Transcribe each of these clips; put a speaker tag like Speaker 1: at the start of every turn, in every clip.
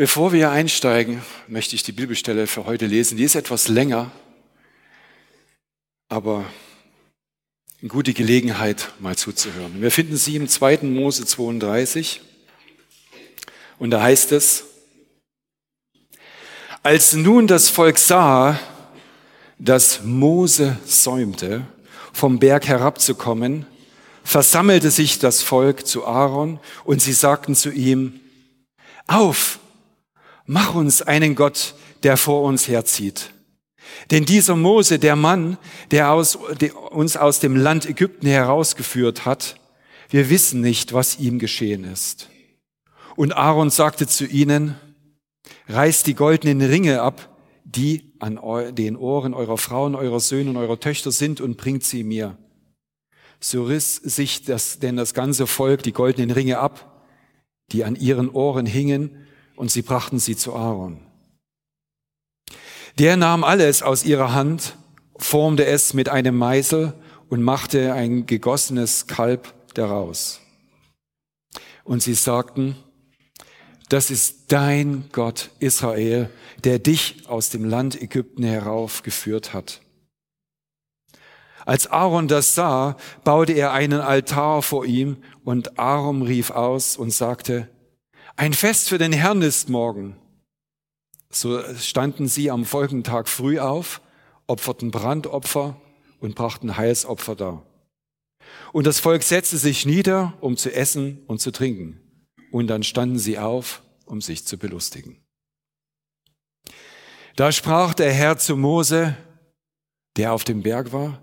Speaker 1: Bevor wir einsteigen, möchte ich die Bibelstelle für heute lesen. Die ist etwas länger, aber eine gute Gelegenheit, mal zuzuhören. Wir finden sie im 2. Mose 32 und da heißt es, als nun das Volk sah, dass Mose säumte, vom Berg herabzukommen, versammelte sich das Volk zu Aaron und sie sagten zu ihm, auf, mach uns einen Gott, der vor uns herzieht. Denn dieser Mose, der Mann, der, aus, der uns aus dem Land Ägypten herausgeführt hat, wir wissen nicht, was ihm geschehen ist. Und Aaron sagte zu ihnen, reißt die goldenen Ringe ab, die an den Ohren eurer Frauen, eurer Söhne und eurer Töchter sind und bringt sie mir. So riss sich das, denn das ganze Volk die goldenen Ringe ab, die an ihren Ohren hingen, und sie brachten sie zu Aaron. Der nahm alles aus ihrer Hand, formte es mit einem Meißel und machte ein gegossenes Kalb daraus. Und sie sagten, das ist dein Gott Israel, der dich aus dem Land Ägypten heraufgeführt hat. Als Aaron das sah, baute er einen Altar vor ihm und Aaron rief aus und sagte, ein Fest für den Herrn ist morgen. So standen sie am folgenden Tag früh auf, opferten Brandopfer und brachten Heilsopfer dar. Und das Volk setzte sich nieder, um zu essen und zu trinken. Und dann standen sie auf, um sich zu belustigen. Da sprach der Herr zu Mose, der auf dem Berg war,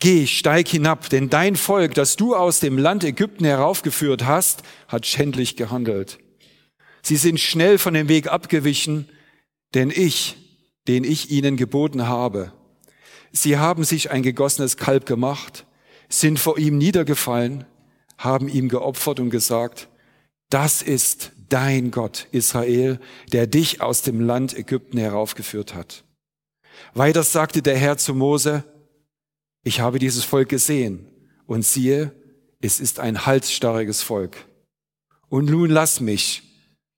Speaker 1: Geh, steig hinab, denn dein Volk, das du aus dem Land Ägypten heraufgeführt hast, hat schändlich gehandelt. Sie sind schnell von dem Weg abgewichen, denn ich, den ich ihnen geboten habe, sie haben sich ein gegossenes Kalb gemacht, sind vor ihm niedergefallen, haben ihm geopfert und gesagt, das ist dein Gott, Israel, der dich aus dem Land Ägypten heraufgeführt hat. Weiter sagte der Herr zu Mose, ich habe dieses Volk gesehen und siehe, es ist ein halsstarriges Volk. Und nun lass mich,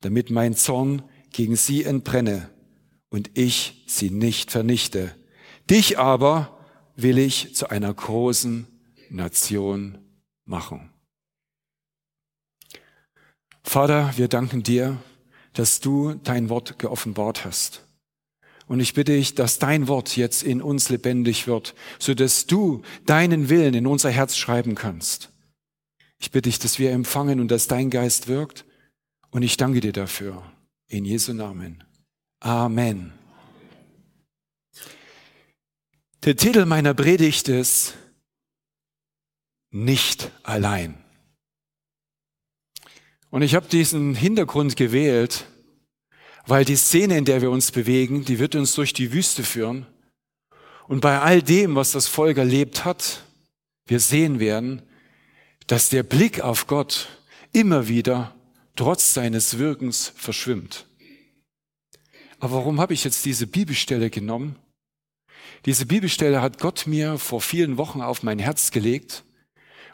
Speaker 1: damit mein Zorn gegen sie entbrenne und ich sie nicht vernichte. Dich aber will ich zu einer großen Nation machen. Vater, wir danken dir, dass du dein Wort geoffenbart hast. Und ich bitte dich, dass dein Wort jetzt in uns lebendig wird, so dass du deinen Willen in unser Herz schreiben kannst. Ich bitte dich, dass wir empfangen und dass dein Geist wirkt. Und ich danke dir dafür. In Jesu Namen. Amen. Der Titel meiner Predigt ist Nicht allein. Und ich habe diesen Hintergrund gewählt, weil die Szene, in der wir uns bewegen, die wird uns durch die Wüste führen. Und bei all dem, was das Volk erlebt hat, wir sehen werden, dass der Blick auf Gott immer wieder trotz seines Wirkens verschwimmt. Aber warum habe ich jetzt diese Bibelstelle genommen? Diese Bibelstelle hat Gott mir vor vielen Wochen auf mein Herz gelegt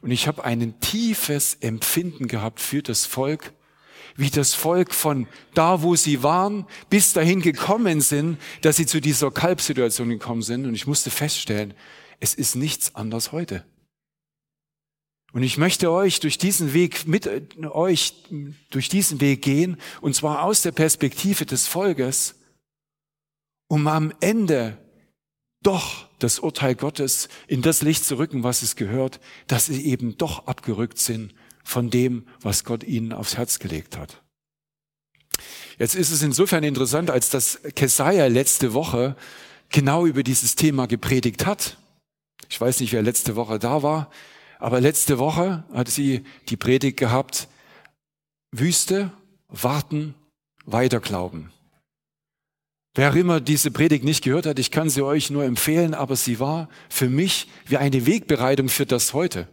Speaker 1: und ich habe ein tiefes Empfinden gehabt für das Volk, wie das Volk von da, wo sie waren, bis dahin gekommen sind, dass sie zu dieser Kalbsituation gekommen sind. Und ich musste feststellen, es ist nichts anders heute. Und ich möchte euch durch diesen Weg, mit euch durch diesen Weg gehen, und zwar aus der Perspektive des Volkes, um am Ende doch das Urteil Gottes in das Licht zu rücken, was es gehört, dass sie eben doch abgerückt sind von dem, was Gott ihnen aufs Herz gelegt hat. Jetzt ist es insofern interessant, als dass Kesaja letzte Woche genau über dieses Thema gepredigt hat. Ich weiß nicht, wer letzte Woche da war, aber letzte Woche hat sie die Predigt gehabt, Wüste, warten, weiter glauben. Wer immer diese Predigt nicht gehört hat, ich kann sie euch nur empfehlen, aber sie war für mich wie eine Wegbereitung für das heute.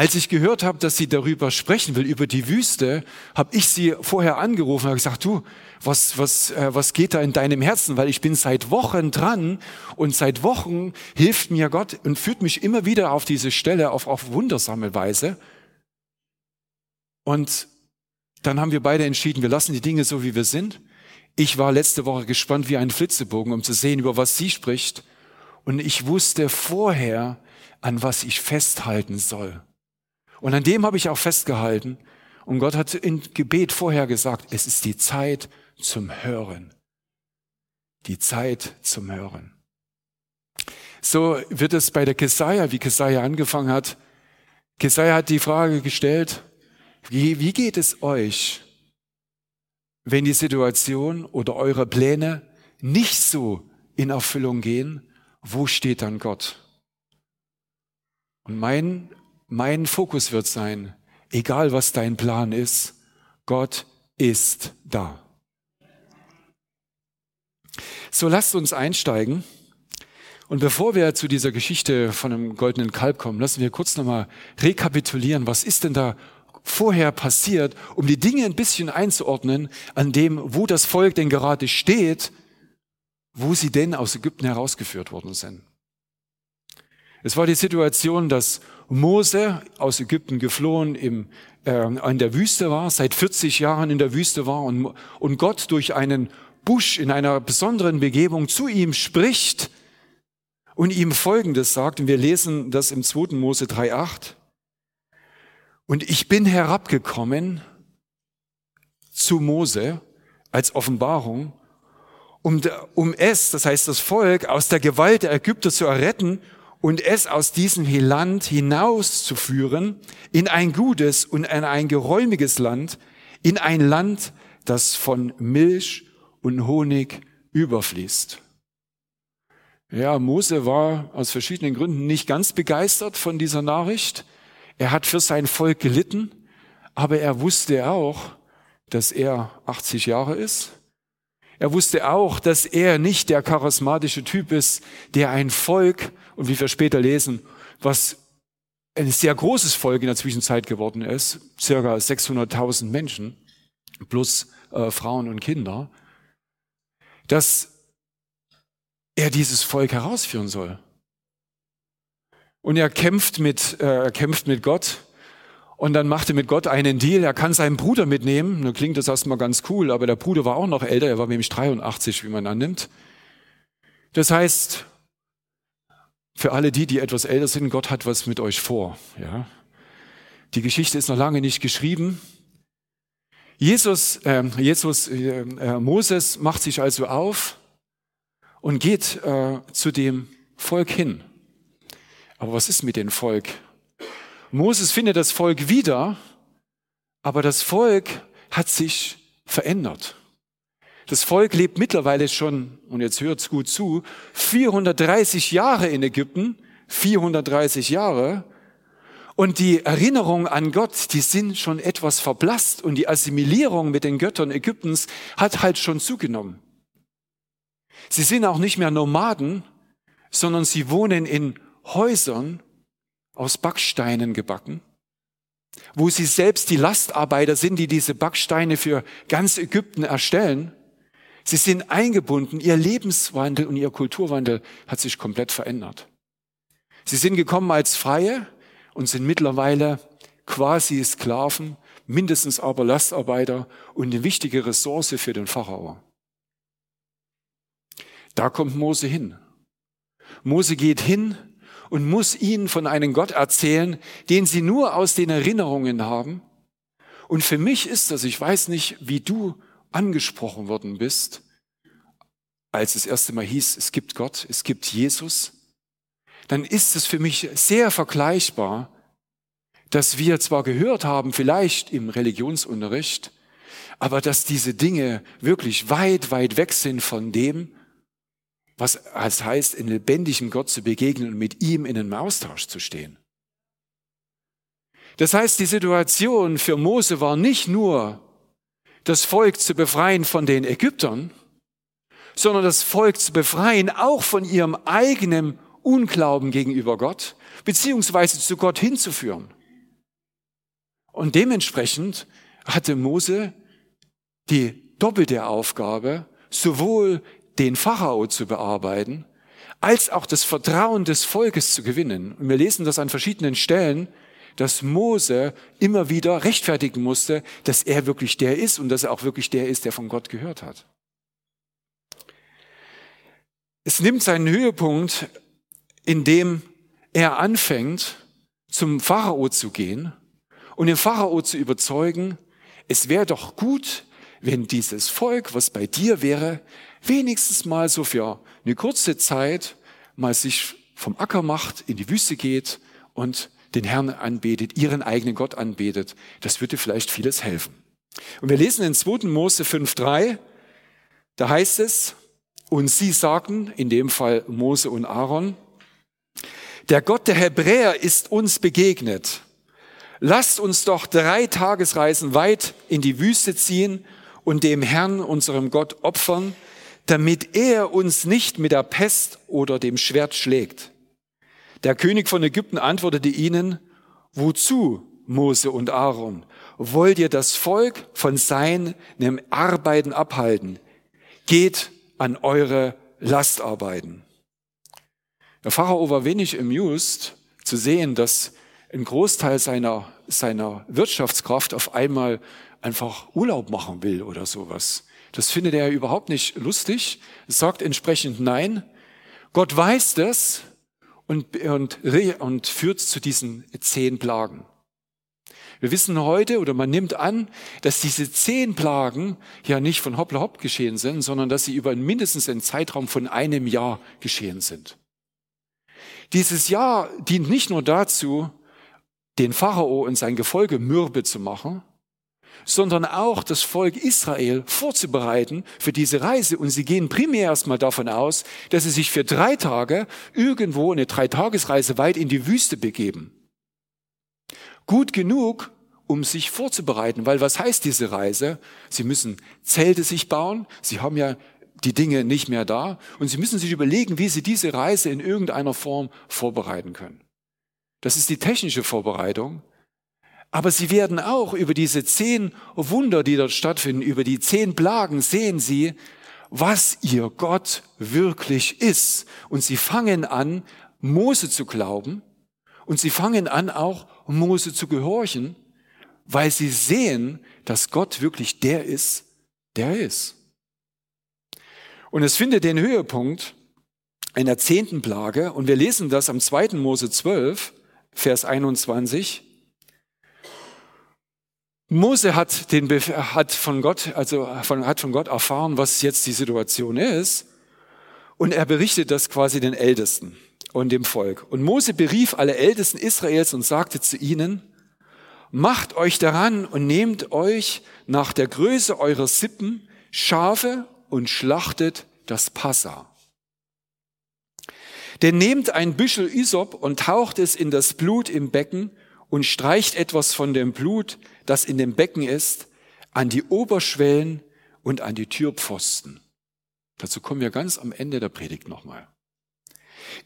Speaker 1: Als ich gehört habe, dass sie darüber sprechen will, über die Wüste, habe ich sie vorher angerufen und gesagt, du, was, was, äh, was geht da in deinem Herzen? Weil ich bin seit Wochen dran und seit Wochen hilft mir Gott und führt mich immer wieder auf diese Stelle auf, auf wundersame Weise. Und dann haben wir beide entschieden, wir lassen die Dinge so, wie wir sind. Ich war letzte Woche gespannt wie ein Flitzebogen, um zu sehen, über was sie spricht. Und ich wusste vorher, an was ich festhalten soll. Und an dem habe ich auch festgehalten. Und Gott hat in Gebet vorher gesagt, es ist die Zeit zum Hören. Die Zeit zum Hören. So wird es bei der Kesaja, wie Kesaja angefangen hat. Kesaja hat die Frage gestellt, wie, wie geht es euch, wenn die Situation oder eure Pläne nicht so in Erfüllung gehen? Wo steht dann Gott? Und mein, mein Fokus wird sein, egal was dein Plan ist, Gott ist da. So lasst uns einsteigen. Und bevor wir zu dieser Geschichte von einem goldenen Kalb kommen, lassen wir kurz nochmal rekapitulieren, was ist denn da vorher passiert, um die Dinge ein bisschen einzuordnen, an dem, wo das Volk denn gerade steht, wo sie denn aus Ägypten herausgeführt worden sind. Es war die Situation, dass Mose aus Ägypten geflohen im, äh, in der Wüste war, seit 40 Jahren in der Wüste war und, und Gott durch einen Busch in einer besonderen Begebung zu ihm spricht und ihm Folgendes sagt, und wir lesen das im 2. Mose 3.8. Und ich bin herabgekommen zu Mose als Offenbarung, um, um es, das heißt das Volk, aus der Gewalt der Ägypter zu erretten und es aus diesem Land hinauszuführen in ein gutes und in ein geräumiges Land, in ein Land, das von Milch und Honig überfließt. Ja, Mose war aus verschiedenen Gründen nicht ganz begeistert von dieser Nachricht. Er hat für sein Volk gelitten, aber er wusste auch, dass er 80 Jahre ist. Er wusste auch, dass er nicht der charismatische Typ ist, der ein Volk, und wie wir später lesen, was ein sehr großes Volk in der Zwischenzeit geworden ist, circa 600.000 Menschen, plus äh, Frauen und Kinder, dass er dieses Volk herausführen soll. Und er kämpft mit, äh, er kämpft mit Gott. Und dann macht er mit Gott einen Deal. Er kann seinen Bruder mitnehmen. Nun klingt das erstmal ganz cool, aber der Bruder war auch noch älter. Er war nämlich 83, wie man annimmt. Das heißt, für alle die, die etwas älter sind, Gott hat was mit euch vor. Ja. Die Geschichte ist noch lange nicht geschrieben. Jesus, äh, Jesus äh, äh Moses macht sich also auf und geht äh, zu dem Volk hin. Aber was ist mit dem Volk? Moses findet das Volk wieder, aber das Volk hat sich verändert. Das Volk lebt mittlerweile schon, und jetzt hört's gut zu, 430 Jahre in Ägypten, 430 Jahre. Und die Erinnerungen an Gott, die sind schon etwas verblasst und die Assimilierung mit den Göttern Ägyptens hat halt schon zugenommen. Sie sind auch nicht mehr Nomaden, sondern sie wohnen in Häusern aus Backsteinen gebacken, wo sie selbst die Lastarbeiter sind, die diese Backsteine für ganz Ägypten erstellen. Sie sind eingebunden, ihr Lebenswandel und ihr Kulturwandel hat sich komplett verändert. Sie sind gekommen als Freie und sind mittlerweile quasi Sklaven, mindestens aber Lastarbeiter und eine wichtige Ressource für den Pharao. Da kommt Mose hin. Mose geht hin und muss ihnen von einem Gott erzählen, den sie nur aus den Erinnerungen haben. Und für mich ist das, ich weiß nicht, wie du angesprochen worden bist, als es erste Mal hieß, es gibt Gott, es gibt Jesus, dann ist es für mich sehr vergleichbar, dass wir zwar gehört haben, vielleicht im Religionsunterricht, aber dass diese Dinge wirklich weit, weit weg sind von dem, was es heißt, in lebendigem Gott zu begegnen und mit ihm in einem Austausch zu stehen. Das heißt, die Situation für Mose war nicht nur, das Volk zu befreien von den Ägyptern, sondern das Volk zu befreien auch von ihrem eigenen Unglauben gegenüber Gott, beziehungsweise zu Gott hinzuführen. Und dementsprechend hatte Mose die doppelte Aufgabe, sowohl den Pharao zu bearbeiten, als auch das Vertrauen des Volkes zu gewinnen. Und wir lesen das an verschiedenen Stellen, dass Mose immer wieder rechtfertigen musste, dass er wirklich der ist und dass er auch wirklich der ist, der von Gott gehört hat. Es nimmt seinen Höhepunkt, indem er anfängt, zum Pharao zu gehen und den Pharao zu überzeugen, es wäre doch gut, wenn dieses Volk, was bei dir wäre, wenigstens mal so für eine kurze Zeit mal sich vom Acker macht, in die Wüste geht und den Herrn anbetet, ihren eigenen Gott anbetet. Das würde vielleicht vieles helfen. Und wir lesen in 2. Mose 5.3, da heißt es, und sie sagten, in dem Fall Mose und Aaron, der Gott der Hebräer ist uns begegnet. Lasst uns doch drei Tagesreisen weit in die Wüste ziehen und dem Herrn, unserem Gott, opfern, damit er uns nicht mit der Pest oder dem Schwert schlägt. Der König von Ägypten antwortete ihnen, wozu, Mose und Aaron, wollt ihr das Volk von seinem Arbeiten abhalten? Geht an eure Lastarbeiten. Der Pharao war wenig amused zu sehen, dass ein Großteil seiner, seiner Wirtschaftskraft auf einmal einfach Urlaub machen will oder sowas. Das findet er überhaupt nicht lustig, sagt entsprechend Nein. Gott weiß das und, und, und führt zu diesen zehn Plagen. Wir wissen heute oder man nimmt an, dass diese zehn Plagen ja nicht von hoppla hopp geschehen sind, sondern dass sie über mindestens einen Zeitraum von einem Jahr geschehen sind. Dieses Jahr dient nicht nur dazu, den Pharao und sein Gefolge mürbe zu machen, sondern auch das Volk Israel vorzubereiten für diese Reise. Und sie gehen primär erstmal davon aus, dass sie sich für drei Tage irgendwo eine Dreitagesreise weit in die Wüste begeben. Gut genug, um sich vorzubereiten, weil was heißt diese Reise? Sie müssen Zelte sich bauen, sie haben ja die Dinge nicht mehr da und sie müssen sich überlegen, wie sie diese Reise in irgendeiner Form vorbereiten können. Das ist die technische Vorbereitung. Aber sie werden auch über diese zehn Wunder, die dort stattfinden, über die zehn Plagen sehen sie, was ihr Gott wirklich ist. Und sie fangen an, Mose zu glauben und sie fangen an, auch Mose zu gehorchen, weil sie sehen, dass Gott wirklich der ist, der ist. Und es findet den Höhepunkt einer zehnten Plage und wir lesen das am 2. Mose 12, Vers 21. Mose hat, den, hat von Gott, also von, hat von Gott erfahren, was jetzt die Situation ist. Und er berichtet das quasi den Ältesten und dem Volk. Und Mose berief alle Ältesten Israels und sagte zu ihnen, macht euch daran und nehmt euch nach der Größe eurer Sippen Schafe und schlachtet das Passa. Denn nehmt ein Büschel Isop und taucht es in das Blut im Becken und streicht etwas von dem Blut, das in dem Becken ist, an die Oberschwellen und an die Türpfosten. Dazu kommen wir ganz am Ende der Predigt nochmal.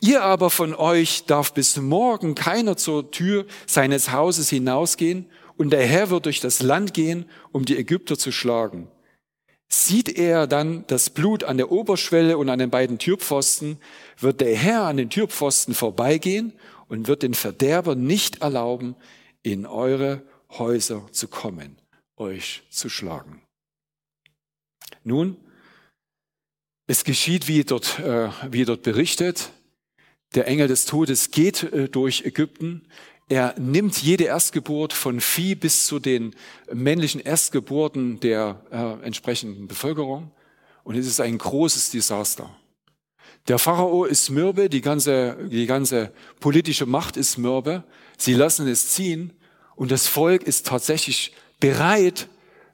Speaker 1: Ihr aber von euch darf bis morgen keiner zur Tür seines Hauses hinausgehen, und der Herr wird durch das Land gehen, um die Ägypter zu schlagen. Sieht er dann das Blut an der Oberschwelle und an den beiden Türpfosten, wird der Herr an den Türpfosten vorbeigehen und wird den Verderber nicht erlauben, in eure Häuser zu kommen, euch zu schlagen. Nun, es geschieht, wie dort, äh, wie dort berichtet. Der Engel des Todes geht äh, durch Ägypten. Er nimmt jede Erstgeburt von Vieh bis zu den männlichen Erstgeburten der äh, entsprechenden Bevölkerung. Und es ist ein großes Desaster. Der Pharao ist mürbe, die ganze, die ganze politische Macht ist mürbe. Sie lassen es ziehen und das Volk ist tatsächlich bereit,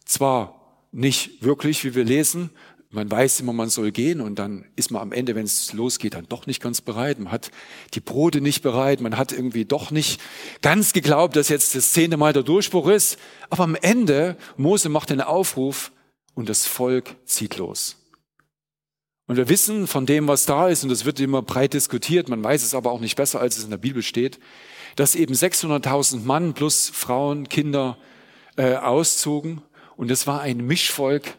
Speaker 1: zwar nicht wirklich, wie wir lesen, man weiß immer, man soll gehen und dann ist man am Ende, wenn es losgeht, dann doch nicht ganz bereit. Man hat die Brote nicht bereit, man hat irgendwie doch nicht ganz geglaubt, dass jetzt das zehnte Mal der Durchbruch ist. Aber am Ende, Mose macht den Aufruf und das Volk zieht los. Und wir wissen von dem, was da ist, und das wird immer breit diskutiert, man weiß es aber auch nicht besser, als es in der Bibel steht, dass eben 600.000 Mann plus Frauen, Kinder äh, auszogen. Und es war ein Mischvolk.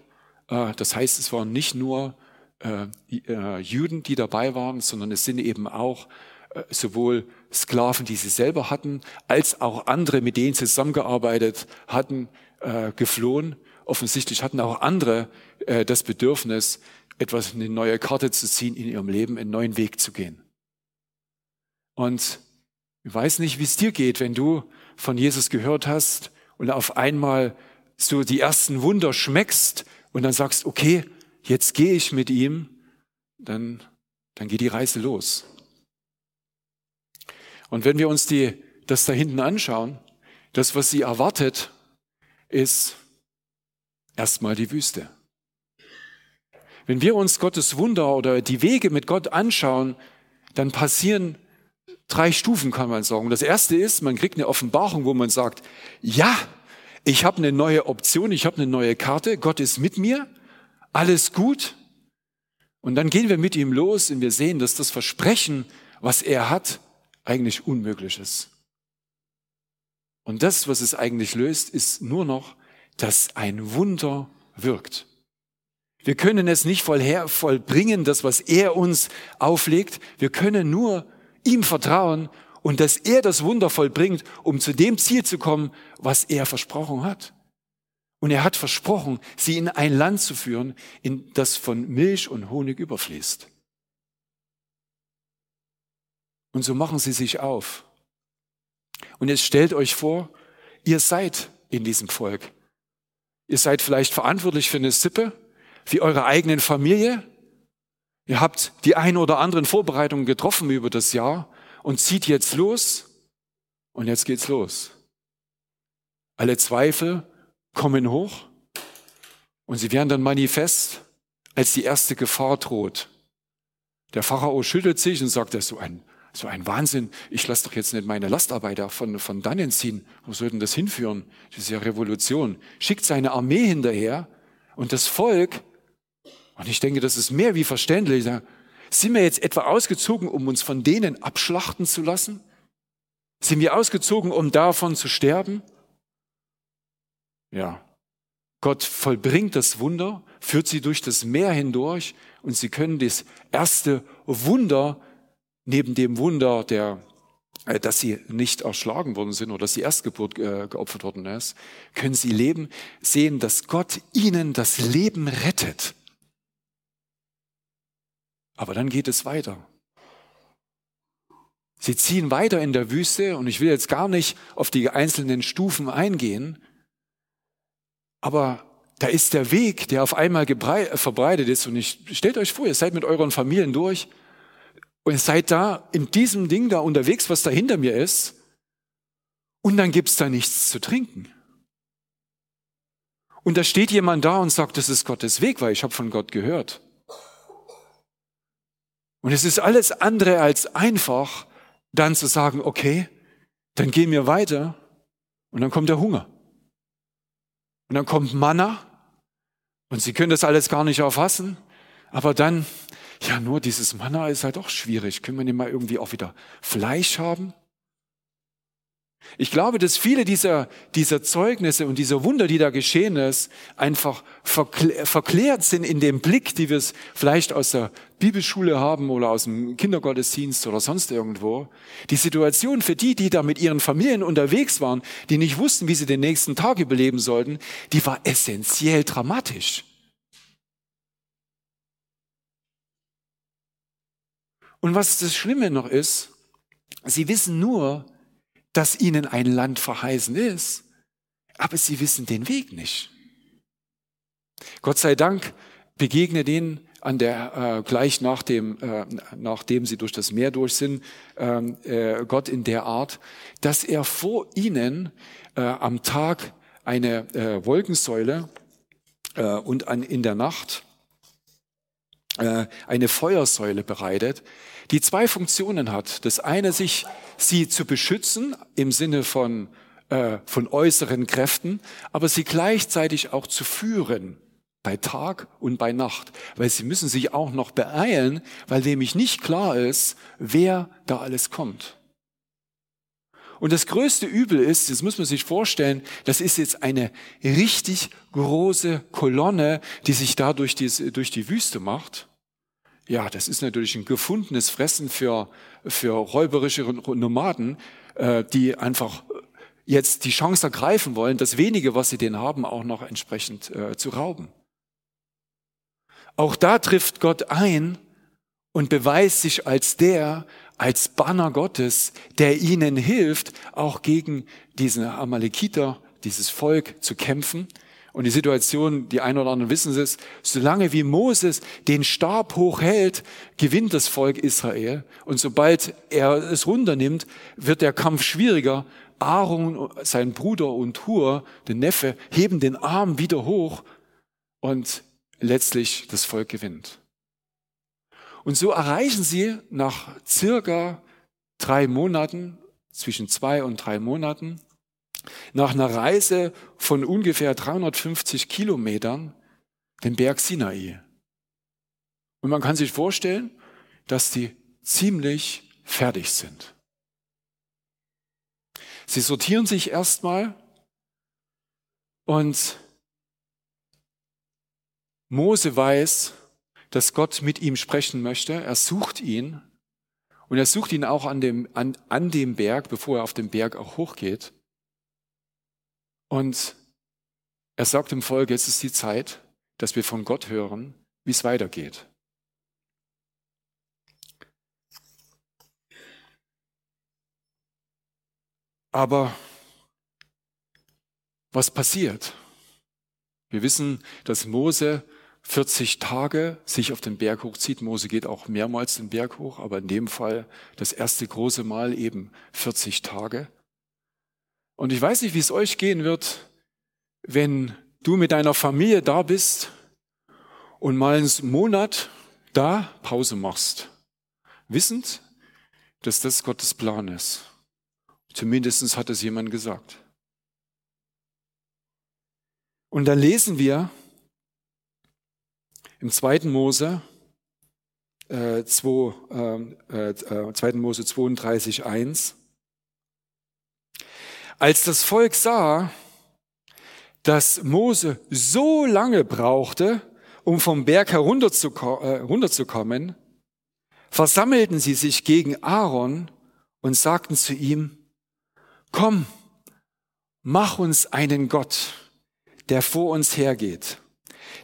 Speaker 1: Äh, das heißt, es waren nicht nur äh, äh, Juden, die dabei waren, sondern es sind eben auch äh, sowohl Sklaven, die sie selber hatten, als auch andere, mit denen sie zusammengearbeitet hatten, äh, geflohen. Offensichtlich hatten auch andere äh, das Bedürfnis, etwas eine neue Karte zu ziehen in ihrem Leben, einen neuen Weg zu gehen. Und ich weiß nicht, wie es dir geht, wenn du von Jesus gehört hast und auf einmal so die ersten Wunder schmeckst und dann sagst, okay, jetzt gehe ich mit ihm, dann, dann geht die Reise los. Und wenn wir uns die, das da hinten anschauen, das, was sie erwartet, ist erstmal die Wüste. Wenn wir uns Gottes Wunder oder die Wege mit Gott anschauen, dann passieren drei Stufen, kann man sagen. Das erste ist, man kriegt eine Offenbarung, wo man sagt, ja, ich habe eine neue Option, ich habe eine neue Karte, Gott ist mit mir, alles gut. Und dann gehen wir mit ihm los und wir sehen, dass das Versprechen, was er hat, eigentlich unmöglich ist. Und das, was es eigentlich löst, ist nur noch, dass ein Wunder wirkt. Wir können es nicht vollbringen, das, was er uns auflegt. Wir können nur ihm vertrauen und dass er das Wunder vollbringt, um zu dem Ziel zu kommen, was er versprochen hat. Und er hat versprochen, sie in ein Land zu führen, in das von Milch und Honig überfließt. Und so machen sie sich auf. Und jetzt stellt euch vor, ihr seid in diesem Volk. Ihr seid vielleicht verantwortlich für eine Sippe, für eure eigenen Familie. Ihr habt die ein oder anderen Vorbereitungen getroffen über das Jahr und zieht jetzt los. Und jetzt geht's los. Alle Zweifel kommen hoch und sie werden dann manifest, als die erste Gefahr droht. Der Pharao schüttelt sich und sagt, das ist so ein, so ein Wahnsinn. Ich lasse doch jetzt nicht meine Lastarbeiter von, von dannen ziehen. Wo sollten das hinführen? Das ist ja Revolution. Schickt seine Armee hinterher und das Volk und ich denke, das ist mehr wie verständlich. Sind wir jetzt etwa ausgezogen, um uns von denen abschlachten zu lassen? Sind wir ausgezogen, um davon zu sterben? Ja. Gott vollbringt das Wunder, führt sie durch das Meer hindurch und sie können das erste Wunder neben dem Wunder, der, äh, dass sie nicht erschlagen worden sind oder dass die Erstgeburt äh, geopfert worden ist, können sie leben, sehen, dass Gott ihnen das Leben rettet. Aber dann geht es weiter. Sie ziehen weiter in der Wüste und ich will jetzt gar nicht auf die einzelnen Stufen eingehen, aber da ist der Weg, der auf einmal verbreitet ist und ich stellt euch vor, ihr seid mit euren Familien durch und ihr seid da in diesem Ding da unterwegs, was da hinter mir ist und dann gibt's da nichts zu trinken. Und da steht jemand da und sagt, das ist Gottes Weg, weil ich habe von Gott gehört. Und es ist alles andere als einfach, dann zu sagen, okay, dann gehen wir weiter und dann kommt der Hunger. Und dann kommt Manna und sie können das alles gar nicht erfassen, aber dann, ja, nur dieses Manna ist halt auch schwierig. Können wir nicht mal irgendwie auch wieder Fleisch haben? Ich glaube, dass viele dieser, dieser Zeugnisse und dieser Wunder, die da geschehen ist, einfach verklärt sind in dem Blick, die wir es vielleicht aus der Bibelschule haben oder aus dem Kindergottesdienst oder sonst irgendwo. Die Situation für die, die da mit ihren Familien unterwegs waren, die nicht wussten, wie sie den nächsten Tag überleben sollten, die war essentiell dramatisch. Und was das Schlimme noch ist, sie wissen nur, dass ihnen ein Land verheißen ist, aber sie wissen den Weg nicht. Gott sei Dank begegnet ihnen an der äh, gleich nach dem, äh, nachdem sie durch das Meer durch sind, ähm, äh, Gott in der Art, dass er vor ihnen äh, am Tag eine äh, Wolkensäule äh, und an, in der Nacht äh, eine Feuersäule bereitet, die zwei Funktionen hat. Das eine, sich sie zu beschützen im Sinne von, äh, von äußeren Kräften, aber sie gleichzeitig auch zu führen bei Tag und bei Nacht, weil sie müssen sich auch noch beeilen, weil nämlich nicht klar ist, wer da alles kommt. Und das größte Übel ist, das muss man sich vorstellen, das ist jetzt eine richtig große Kolonne, die sich da durch die, durch die Wüste macht. Ja, das ist natürlich ein gefundenes Fressen für, für räuberische Nomaden, äh, die einfach jetzt die Chance ergreifen wollen, das wenige, was sie denn haben, auch noch entsprechend äh, zu rauben. Auch da trifft Gott ein und beweist sich als der, als Banner Gottes, der ihnen hilft, auch gegen diese Amalekiter, dieses Volk zu kämpfen. Und die Situation, die einen oder anderen wissen es, solange wie Moses den Stab hochhält, gewinnt das Volk Israel. Und sobald er es runternimmt, wird der Kampf schwieriger. Aaron, sein Bruder und Hur, der Neffe, heben den Arm wieder hoch und letztlich das Volk gewinnt. Und so erreichen sie nach circa drei Monaten, zwischen zwei und drei Monaten, nach einer Reise von ungefähr 350 Kilometern den Berg Sinai. Und man kann sich vorstellen, dass die ziemlich fertig sind. Sie sortieren sich erstmal und Mose weiß, dass Gott mit ihm sprechen möchte. Er sucht ihn und er sucht ihn auch an dem, an, an dem Berg, bevor er auf den Berg auch hochgeht. Und er sagt dem Volk, jetzt ist die Zeit, dass wir von Gott hören, wie es weitergeht. Aber was passiert? Wir wissen, dass Mose 40 Tage sich auf den Berg hochzieht. Mose geht auch mehrmals den Berg hoch, aber in dem Fall das erste große Mal eben 40 Tage. Und ich weiß nicht, wie es euch gehen wird, wenn du mit deiner Familie da bist und mal einen Monat da Pause machst, wissend, dass das Gottes Plan ist. Zumindest hat es jemand gesagt. Und dann lesen wir, im 2. Mose, äh, 2, äh, äh, 2. Mose 32, 1. Als das Volk sah, dass Mose so lange brauchte, um vom Berg herunterzukommen, äh, versammelten sie sich gegen Aaron und sagten zu ihm, komm, mach uns einen Gott, der vor uns hergeht.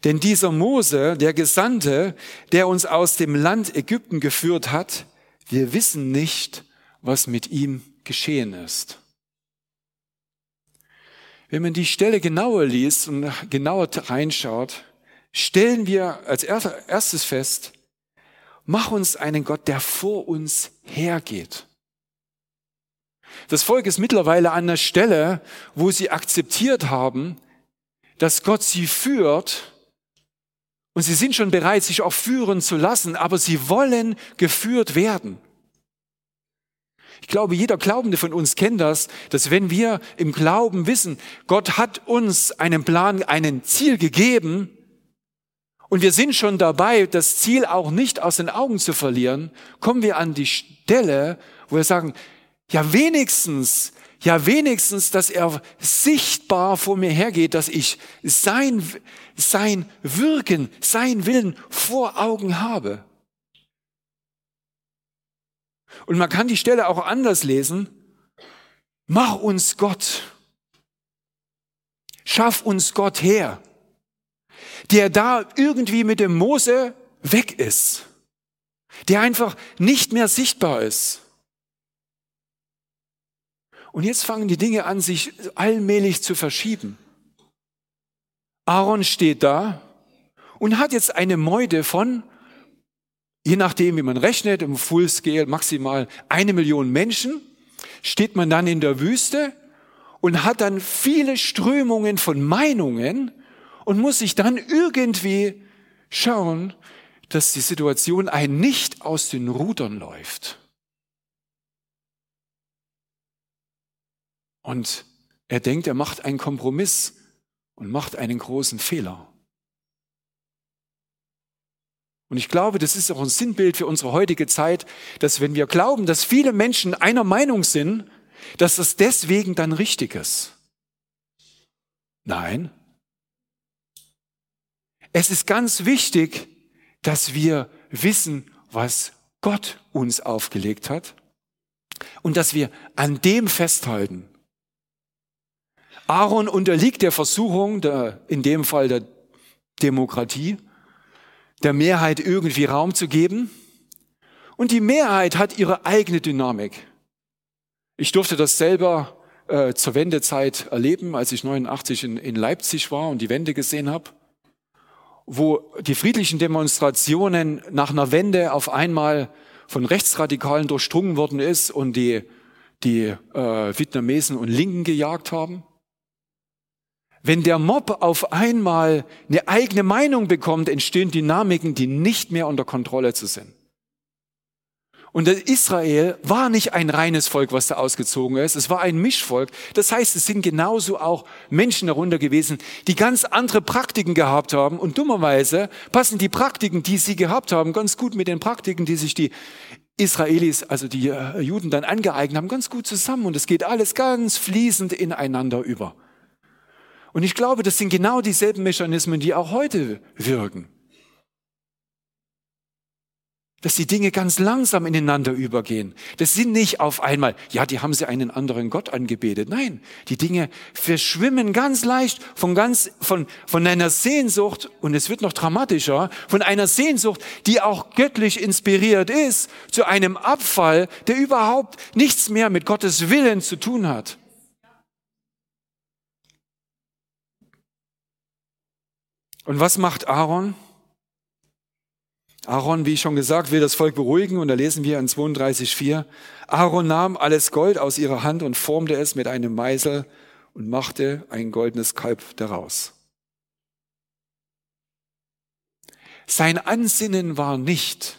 Speaker 1: Denn dieser Mose, der Gesandte, der uns aus dem Land Ägypten geführt hat, wir wissen nicht, was mit ihm geschehen ist. Wenn man die Stelle genauer liest und genauer reinschaut, stellen wir als erstes fest, mach uns einen Gott, der vor uns hergeht. Das Volk ist mittlerweile an der Stelle, wo sie akzeptiert haben, dass Gott sie führt und sie sind schon bereit, sich auch führen zu lassen, aber sie wollen geführt werden. Ich glaube, jeder Glaubende von uns kennt das, dass wenn wir im Glauben wissen, Gott hat uns einen Plan, einen Ziel gegeben und wir sind schon dabei, das Ziel auch nicht aus den Augen zu verlieren, kommen wir an die Stelle, wo wir sagen, ja wenigstens ja wenigstens, dass er sichtbar vor mir hergeht, dass ich sein, sein Wirken, sein Willen vor Augen habe. Und man kann die Stelle auch anders lesen. Mach uns Gott. Schaff uns Gott her, der da irgendwie mit dem Mose weg ist, der einfach nicht mehr sichtbar ist. Und jetzt fangen die Dinge an, sich allmählich zu verschieben. Aaron steht da und hat jetzt eine Meute von, je nachdem, wie man rechnet, im Fullscale maximal eine Million Menschen, steht man dann in der Wüste und hat dann viele Strömungen von Meinungen und muss sich dann irgendwie schauen, dass die Situation ein nicht aus den Rudern läuft. Und er denkt, er macht einen Kompromiss und macht einen großen Fehler. Und ich glaube, das ist auch ein Sinnbild für unsere heutige Zeit, dass wenn wir glauben, dass viele Menschen einer Meinung sind, dass das deswegen dann richtig ist. Nein. Es ist ganz wichtig, dass wir wissen, was Gott uns aufgelegt hat und dass wir an dem festhalten. Aaron unterliegt der Versuchung, der, in dem Fall der Demokratie, der Mehrheit irgendwie Raum zu geben. Und die Mehrheit hat ihre eigene Dynamik. Ich durfte das selber äh, zur Wendezeit erleben, als ich 89 in, in Leipzig war und die Wende gesehen habe, wo die friedlichen Demonstrationen nach einer Wende auf einmal von Rechtsradikalen durchdrungen worden ist und die, die äh, Vietnamesen und Linken gejagt haben. Wenn der Mob auf einmal eine eigene Meinung bekommt, entstehen Dynamiken, die nicht mehr unter Kontrolle zu sind. Und Israel war nicht ein reines Volk, was da ausgezogen ist. Es war ein Mischvolk. Das heißt, es sind genauso auch Menschen darunter gewesen, die ganz andere Praktiken gehabt haben. Und dummerweise passen die Praktiken, die sie gehabt haben, ganz gut mit den Praktiken, die sich die Israelis, also die äh, Juden dann angeeignet haben, ganz gut zusammen. Und es geht alles ganz fließend ineinander über. Und ich glaube, das sind genau dieselben Mechanismen, die auch heute wirken dass die Dinge ganz langsam ineinander übergehen. Das sind nicht auf einmal, ja, die haben sie einen anderen Gott angebetet. Nein, die Dinge verschwimmen ganz leicht von ganz, von, von einer Sehnsucht, und es wird noch dramatischer, von einer Sehnsucht, die auch göttlich inspiriert ist, zu einem Abfall, der überhaupt nichts mehr mit Gottes Willen zu tun hat. Und was macht Aaron? Aaron, wie schon gesagt, will das Volk beruhigen und da lesen wir in 32,4. Aaron nahm alles Gold aus ihrer Hand und formte es mit einem Meißel und machte ein goldenes Kalb daraus. Sein Ansinnen war nicht,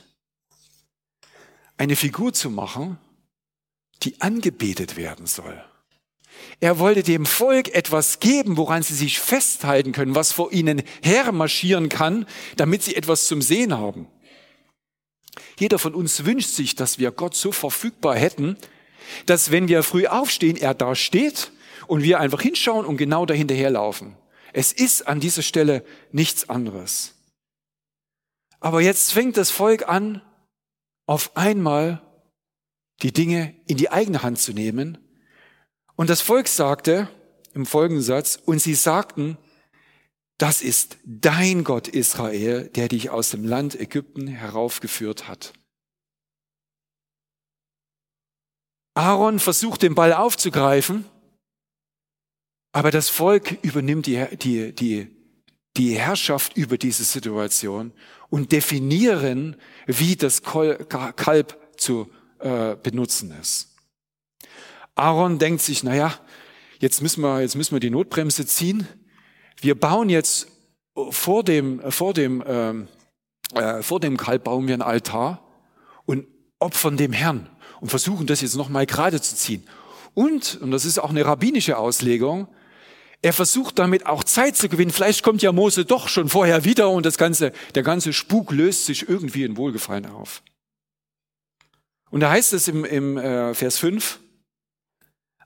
Speaker 1: eine Figur zu machen, die angebetet werden soll. Er wollte dem Volk etwas geben, woran sie sich festhalten können, was vor ihnen hermarschieren kann, damit sie etwas zum Sehen haben. Jeder von uns wünscht sich, dass wir Gott so verfügbar hätten, dass wenn wir früh aufstehen, er da steht und wir einfach hinschauen und genau dahinterher laufen. Es ist an dieser Stelle nichts anderes. Aber jetzt fängt das Volk an, auf einmal die Dinge in die eigene Hand zu nehmen. Und das Volk sagte im folgenden Satz, und sie sagten, das ist dein Gott Israel, der dich aus dem Land Ägypten heraufgeführt hat. Aaron versucht den Ball aufzugreifen, aber das Volk übernimmt die, die, die, die Herrschaft über diese Situation und definieren, wie das Kalb zu äh, benutzen ist. Aaron denkt sich, naja, jetzt müssen wir, jetzt müssen wir die Notbremse ziehen wir bauen jetzt vor dem, vor dem, ähm, äh, vor dem Kalb bauen wir einen Altar und opfern dem Herrn und versuchen das jetzt nochmal gerade zu ziehen. Und, und das ist auch eine rabbinische Auslegung, er versucht damit auch Zeit zu gewinnen. Vielleicht kommt ja Mose doch schon vorher wieder und das ganze, der ganze Spuk löst sich irgendwie in Wohlgefallen auf. Und da heißt es im, im äh, Vers 5,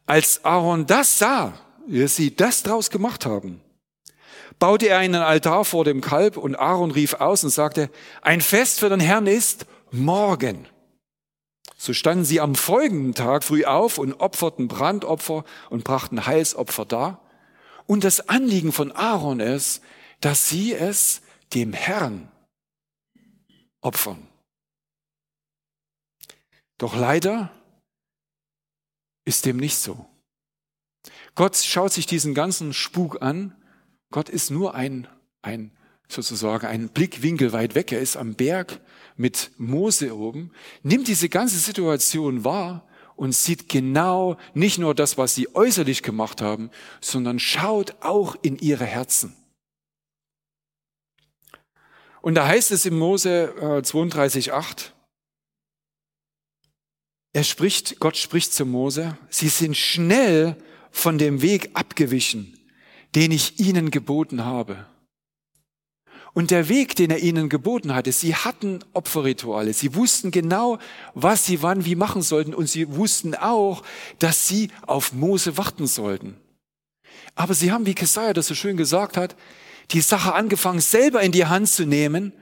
Speaker 1: als Aaron das sah, wie sie das draus gemacht haben, baute er einen Altar vor dem Kalb und Aaron rief aus und sagte, ein Fest für den Herrn ist morgen. So standen sie am folgenden Tag früh auf und opferten Brandopfer und brachten Heilsopfer dar. Und das Anliegen von Aaron ist, dass sie es dem Herrn opfern. Doch leider ist dem nicht so. Gott schaut sich diesen ganzen Spuk an Gott ist nur ein, ein sozusagen ein Blickwinkel weit weg. Er ist am Berg mit Mose oben, nimmt diese ganze Situation wahr und sieht genau nicht nur das, was sie äußerlich gemacht haben, sondern schaut auch in ihre Herzen. Und da heißt es im Mose 32,8, äh, er spricht, Gott spricht zu Mose, sie sind schnell von dem Weg abgewichen, den ich ihnen geboten habe. Und der Weg, den er ihnen geboten hatte, sie hatten Opferrituale. Sie wussten genau, was sie wann wie machen sollten. Und sie wussten auch, dass sie auf Mose warten sollten. Aber sie haben, wie Kesaja das so schön gesagt hat, die Sache angefangen, selber in die Hand zu nehmen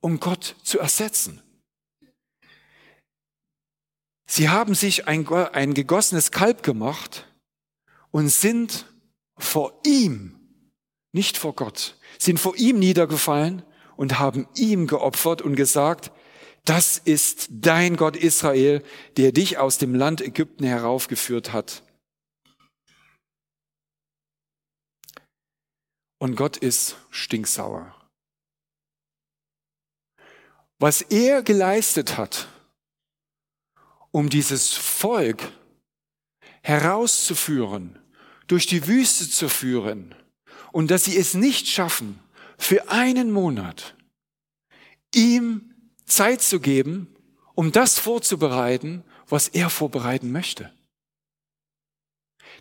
Speaker 1: um Gott zu ersetzen. Sie haben sich ein, ein gegossenes Kalb gemacht und sind vor ihm, nicht vor Gott, sind vor ihm niedergefallen und haben ihm geopfert und gesagt, das ist dein Gott Israel, der dich aus dem Land Ägypten heraufgeführt hat. Und Gott ist stinksauer. Was er geleistet hat, um dieses Volk herauszuführen, durch die Wüste zu führen und dass sie es nicht schaffen, für einen Monat ihm Zeit zu geben, um das vorzubereiten, was er vorbereiten möchte.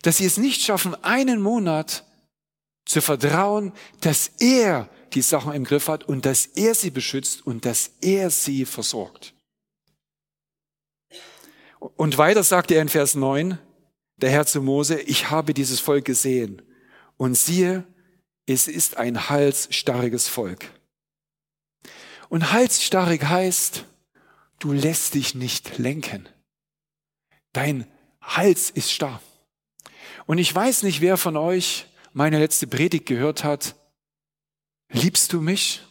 Speaker 1: Dass sie es nicht schaffen, einen Monat zu vertrauen, dass er die Sachen im Griff hat und dass er sie beschützt und dass er sie versorgt. Und weiter sagt er in Vers 9, der Herr zu Mose, ich habe dieses Volk gesehen und siehe, es ist ein halsstarriges Volk. Und halsstarrig heißt, du lässt dich nicht lenken. Dein Hals ist starr. Und ich weiß nicht, wer von euch meine letzte Predigt gehört hat. Liebst du mich?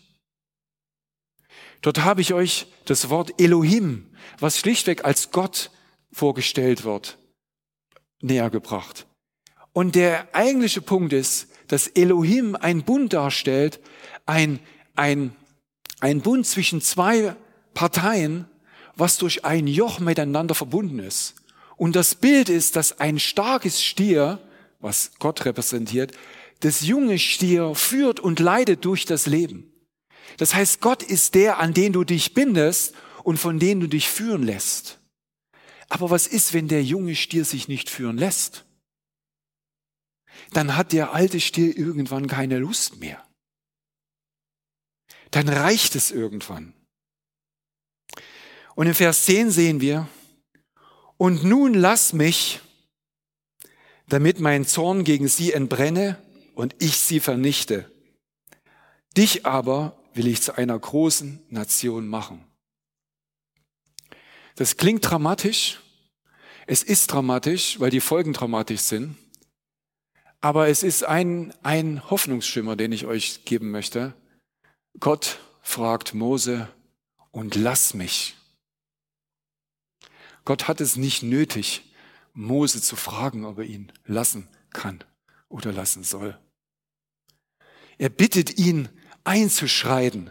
Speaker 1: Dort habe ich euch das Wort Elohim, was schlichtweg als Gott vorgestellt wird, näher gebracht. Und der eigentliche Punkt ist, dass Elohim ein Bund darstellt, ein, ein, ein Bund zwischen zwei Parteien, was durch ein Joch miteinander verbunden ist. Und das Bild ist, dass ein starkes Stier, was Gott repräsentiert, das junge Stier führt und leidet durch das Leben. Das heißt, Gott ist der, an den du dich bindest und von dem du dich führen lässt. Aber was ist, wenn der junge Stier sich nicht führen lässt? Dann hat der alte Stier irgendwann keine Lust mehr. Dann reicht es irgendwann. Und in Vers 10 sehen wir, und nun lass mich, damit mein Zorn gegen sie entbrenne und ich sie vernichte. Dich aber will ich zu einer großen Nation machen. Das klingt dramatisch. Es ist dramatisch, weil die Folgen dramatisch sind. Aber es ist ein, ein Hoffnungsschimmer, den ich euch geben möchte. Gott fragt Mose und lass mich. Gott hat es nicht nötig, Mose zu fragen, ob er ihn lassen kann oder lassen soll. Er bittet ihn einzuschreiten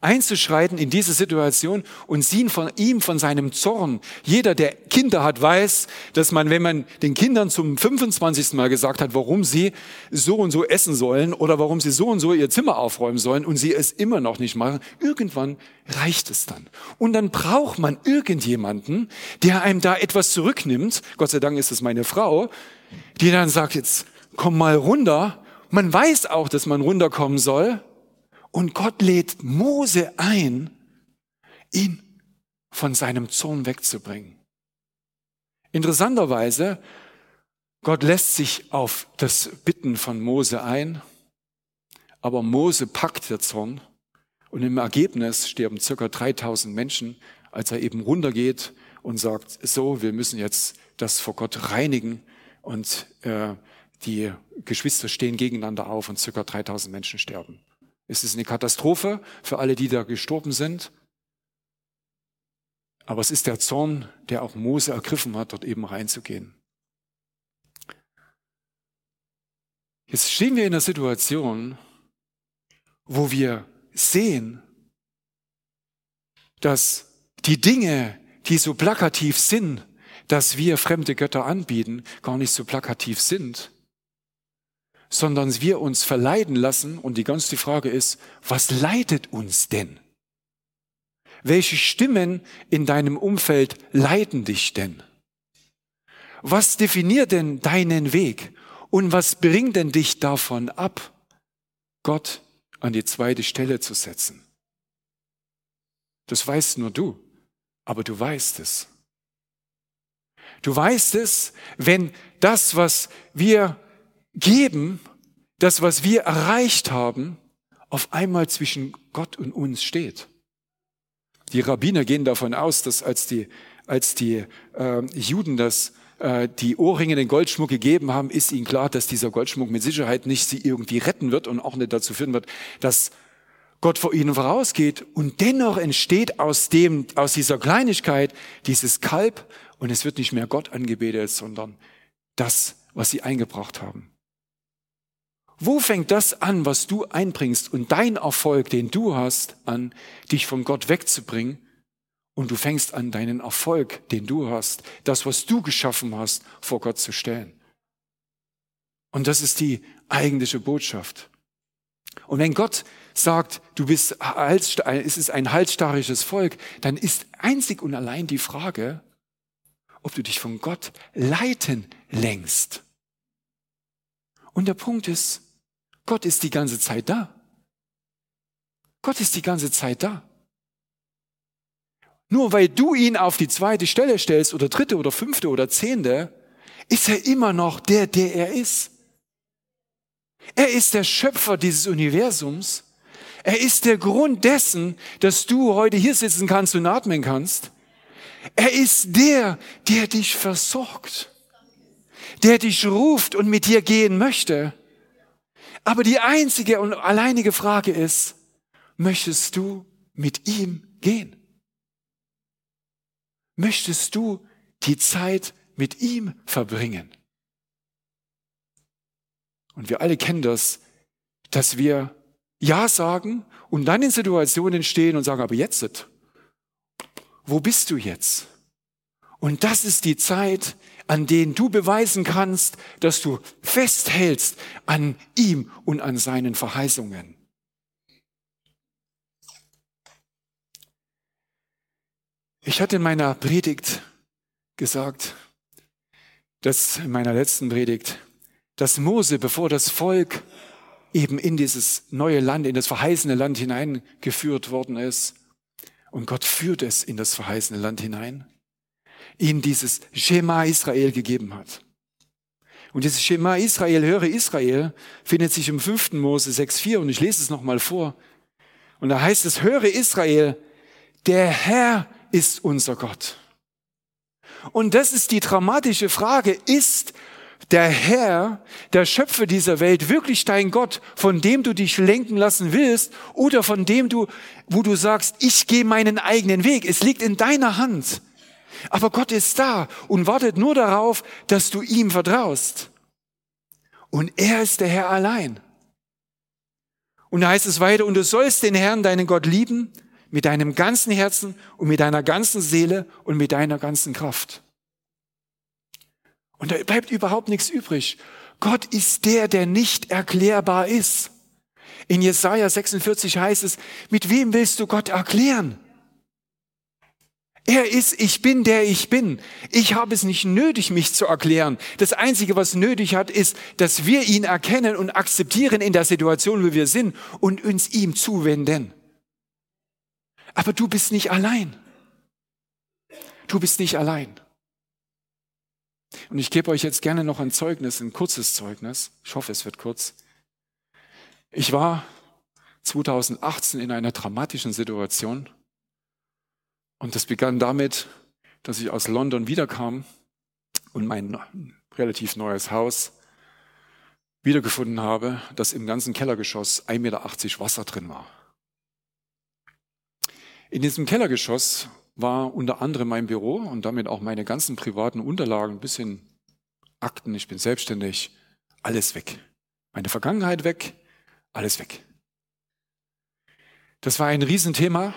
Speaker 1: einzuschreiten in diese Situation und sie von ihm, von seinem Zorn. Jeder, der Kinder hat, weiß, dass man, wenn man den Kindern zum 25. Mal gesagt hat, warum sie so und so essen sollen oder warum sie so und so ihr Zimmer aufräumen sollen und sie es immer noch nicht machen, irgendwann reicht es dann. Und dann braucht man irgendjemanden, der einem da etwas zurücknimmt. Gott sei Dank ist es meine Frau, die dann sagt, jetzt komm mal runter. Man weiß auch, dass man runterkommen soll. Und Gott lädt Mose ein, ihn von seinem Zorn wegzubringen. Interessanterweise, Gott lässt sich auf das Bitten von Mose ein, aber Mose packt der Zorn und im Ergebnis sterben circa 3000 Menschen, als er eben runtergeht und sagt, so, wir müssen jetzt das vor Gott reinigen und äh, die Geschwister stehen gegeneinander auf und circa 3000 Menschen sterben. Es ist eine Katastrophe für alle, die da gestorben sind. Aber es ist der Zorn, der auch Mose ergriffen hat, dort eben reinzugehen. Jetzt stehen wir in einer Situation, wo wir sehen, dass die Dinge, die so plakativ sind, dass wir fremde Götter anbieten, gar nicht so plakativ sind, sondern wir uns verleiten lassen. Und die ganze Frage ist, was leitet uns denn? Welche Stimmen in deinem Umfeld leiten dich denn? Was definiert denn deinen Weg? Und was bringt denn dich davon ab, Gott an die zweite Stelle zu setzen? Das weißt nur du, aber du weißt es. Du weißt es, wenn das, was wir geben, das, was wir erreicht haben, auf einmal zwischen Gott und uns steht. Die Rabbiner gehen davon aus, dass als die, als die äh, Juden das äh, die Ohrringe den Goldschmuck gegeben haben, ist ihnen klar, dass dieser Goldschmuck mit Sicherheit nicht sie irgendwie retten wird und auch nicht dazu führen wird, dass Gott vor ihnen vorausgeht. Und dennoch entsteht aus dem, aus dieser Kleinigkeit dieses Kalb und es wird nicht mehr Gott angebetet, sondern das, was sie eingebracht haben. Wo fängt das an, was du einbringst und dein Erfolg, den du hast, an, dich von Gott wegzubringen? Und du fängst an, deinen Erfolg, den du hast, das, was du geschaffen hast, vor Gott zu stellen. Und das ist die eigentliche Botschaft. Und wenn Gott sagt, du bist, es ist ein halsstarriges Volk, dann ist einzig und allein die Frage, ob du dich von Gott leiten längst. Und der Punkt ist, Gott ist die ganze Zeit da. Gott ist die ganze Zeit da. Nur weil du ihn auf die zweite Stelle stellst oder dritte oder fünfte oder zehnte, ist er immer noch der, der er ist. Er ist der Schöpfer dieses Universums. Er ist der Grund dessen, dass du heute hier sitzen kannst und atmen kannst. Er ist der, der dich versorgt, der dich ruft und mit dir gehen möchte. Aber die einzige und alleinige Frage ist, möchtest du mit ihm gehen? Möchtest du die Zeit mit ihm verbringen? Und wir alle kennen das, dass wir Ja sagen und dann in Situationen stehen und sagen, aber jetzt, wo bist du jetzt? Und das ist die Zeit, an denen du beweisen kannst, dass du festhältst an ihm und an seinen Verheißungen. Ich hatte in meiner Predigt gesagt, dass in meiner letzten Predigt, dass Mose, bevor das Volk eben in dieses neue Land, in das verheißene Land hineingeführt worden ist, und Gott führt es in das verheißene Land hinein, ihnen dieses Schema Israel gegeben hat. Und dieses Schema Israel, höre Israel, findet sich im 5. Mose 6,4 und ich lese es nochmal vor. Und da heißt es, höre Israel, der Herr ist unser Gott. Und das ist die dramatische Frage, ist der Herr, der Schöpfer dieser Welt, wirklich dein Gott, von dem du dich lenken lassen willst oder von dem du, wo du sagst, ich gehe meinen eigenen Weg. Es liegt in deiner Hand. Aber Gott ist da und wartet nur darauf, dass du ihm vertraust. Und er ist der Herr allein. Und da heißt es weiter, und du sollst den Herrn, deinen Gott lieben, mit deinem ganzen Herzen und mit deiner ganzen Seele und mit deiner ganzen Kraft. Und da bleibt überhaupt nichts übrig. Gott ist der, der nicht erklärbar ist. In Jesaja 46 heißt es, mit wem willst du Gott erklären? Er ist, ich bin der ich bin. Ich habe es nicht nötig, mich zu erklären. Das Einzige, was nötig hat, ist, dass wir ihn erkennen und akzeptieren in der Situation, wo wir sind und uns ihm zuwenden. Aber du bist nicht allein. Du bist nicht allein. Und ich gebe euch jetzt gerne noch ein Zeugnis, ein kurzes Zeugnis. Ich hoffe, es wird kurz. Ich war 2018 in einer dramatischen Situation. Und das begann damit, dass ich aus London wiederkam und mein relativ neues Haus wiedergefunden habe, dass im ganzen Kellergeschoss 1,80 Meter Wasser drin war. In diesem Kellergeschoss war unter anderem mein Büro und damit auch meine ganzen privaten Unterlagen bis hin Akten, ich bin selbstständig, alles weg. Meine Vergangenheit weg, alles weg. Das war ein Riesenthema,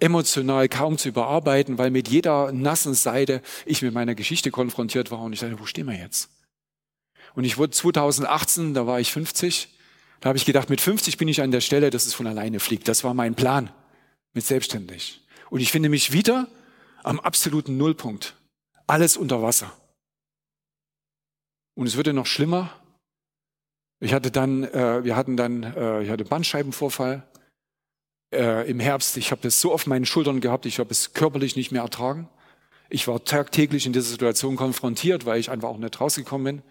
Speaker 1: emotional kaum zu überarbeiten, weil mit jeder nassen Seite ich mit meiner Geschichte konfrontiert war und ich dachte, wo stehen wir jetzt? Und ich wurde 2018, da war ich 50, da habe ich gedacht, mit 50 bin ich an der Stelle, dass es von alleine fliegt. Das war mein Plan mit selbstständig. Und ich finde mich wieder am absoluten Nullpunkt. Alles unter Wasser. Und es würde noch schlimmer. Ich hatte dann, äh, wir hatten dann, äh, ich hatte Bandscheibenvorfall äh, im Herbst. Ich habe das so auf meinen Schultern gehabt, ich habe es körperlich nicht mehr ertragen. Ich war tagtäglich in dieser Situation konfrontiert, weil ich einfach auch nicht rausgekommen bin.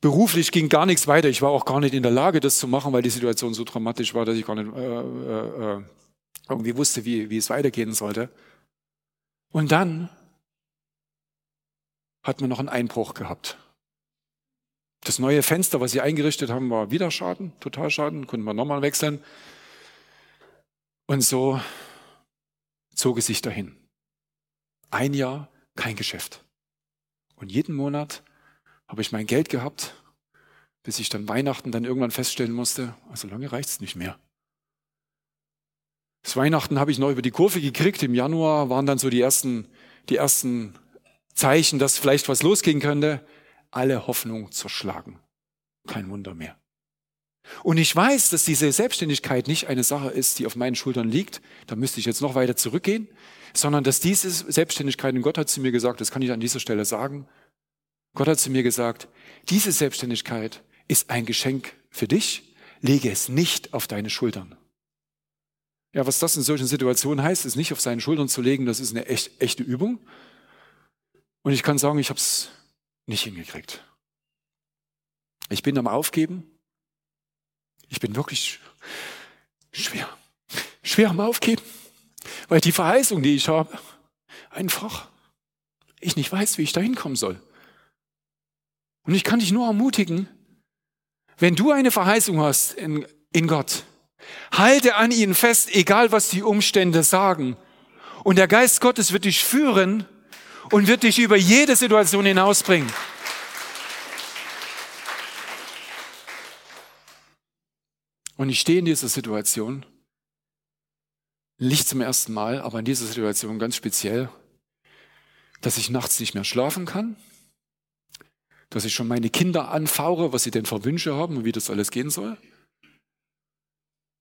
Speaker 1: Beruflich ging gar nichts weiter. Ich war auch gar nicht in der Lage, das zu machen, weil die Situation so dramatisch war, dass ich gar nicht äh, äh, äh irgendwie wusste, wie, wie es weitergehen sollte. Und dann hat man noch einen Einbruch gehabt. Das neue Fenster, was sie eingerichtet haben, war wieder Schaden, Totalschaden, konnten wir nochmal wechseln. Und so zog es sich dahin. Ein Jahr kein Geschäft. Und jeden Monat habe ich mein Geld gehabt, bis ich dann Weihnachten dann irgendwann feststellen musste, also lange reicht es nicht mehr. Das Weihnachten habe ich noch über die Kurve gekriegt. Im Januar waren dann so die ersten, die ersten Zeichen, dass vielleicht was losgehen könnte. Alle Hoffnung zerschlagen. Kein Wunder mehr. Und ich weiß, dass diese Selbstständigkeit nicht eine Sache ist, die auf meinen Schultern liegt. Da müsste ich jetzt noch weiter zurückgehen, sondern dass diese Selbstständigkeit, und Gott hat zu mir gesagt, das kann ich an dieser Stelle sagen, Gott hat zu mir gesagt, diese Selbstständigkeit ist ein Geschenk für dich, lege es nicht auf deine Schultern. Ja, was das in solchen Situationen heißt, ist nicht auf seinen Schultern zu legen, das ist eine echt, echte Übung. Und ich kann sagen, ich habe es nicht hingekriegt. Ich bin am Aufgeben. Ich bin wirklich schwer, schwer am Aufgeben, weil die Verheißung, die ich habe, einfach ich nicht weiß, wie ich da hinkommen soll. Und ich kann dich nur ermutigen, wenn du eine Verheißung hast in, in Gott, Halte an ihnen fest, egal was die Umstände sagen. Und der Geist Gottes wird dich führen und wird dich über jede Situation hinausbringen. Und ich stehe in dieser Situation, nicht zum ersten Mal, aber in dieser Situation ganz speziell, dass ich nachts nicht mehr schlafen kann, dass ich schon meine Kinder anfaure, was sie denn für Wünsche haben und wie das alles gehen soll.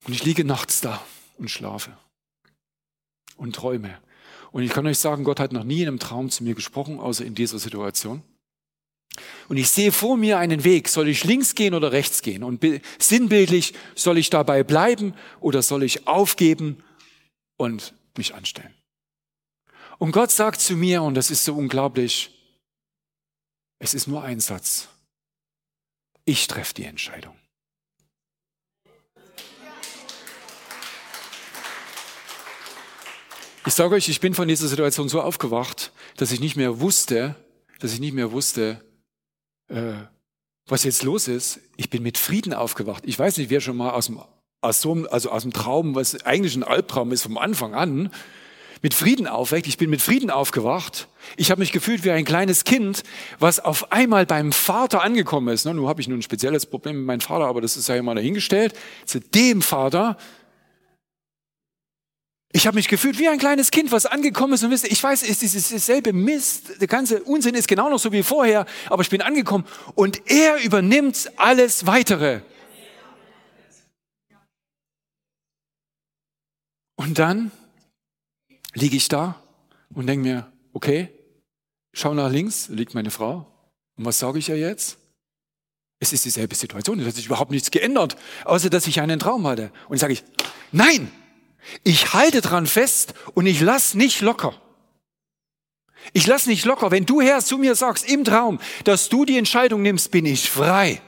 Speaker 1: Und ich liege nachts da und schlafe und träume. Und ich kann euch sagen, Gott hat noch nie in einem Traum zu mir gesprochen, außer in dieser Situation. Und ich sehe vor mir einen Weg. Soll ich links gehen oder rechts gehen? Und sinnbildlich, soll ich dabei bleiben oder soll ich aufgeben und mich anstellen? Und Gott sagt zu mir, und das ist so unglaublich, es ist nur ein Satz. Ich treffe die Entscheidung. Ich sage euch, ich bin von dieser Situation so aufgewacht, dass ich nicht mehr wusste, dass ich nicht mehr wusste, äh, was jetzt los ist. Ich bin mit Frieden aufgewacht. Ich weiß nicht, wer schon mal aus dem, aus so also aus dem Traum, was eigentlich ein Albtraum ist vom Anfang an, mit Frieden aufweckt. Ich bin mit Frieden aufgewacht. Ich habe mich gefühlt wie ein kleines Kind, was auf einmal beim Vater angekommen ist. Nun habe ich nun ein spezielles Problem mit meinem Vater, aber das ist ja immer dahingestellt. Zu dem Vater, ich habe mich gefühlt wie ein kleines Kind, was angekommen ist und wisst, ich weiß, es ist dasselbe Mist, der ganze Unsinn ist genau noch so wie vorher, aber ich bin angekommen und er übernimmt alles weitere. Und dann liege ich da und denke mir, okay, schau nach links, liegt meine Frau. Und was sage ich ihr jetzt? Es ist dieselbe Situation, es hat sich überhaupt nichts geändert, außer dass ich einen Traum hatte. Und sage ich, nein, ich halte dran fest und ich lass nicht locker. Ich lass nicht locker. Wenn du Herr zu mir sagst im Traum, dass du die Entscheidung nimmst, bin ich frei.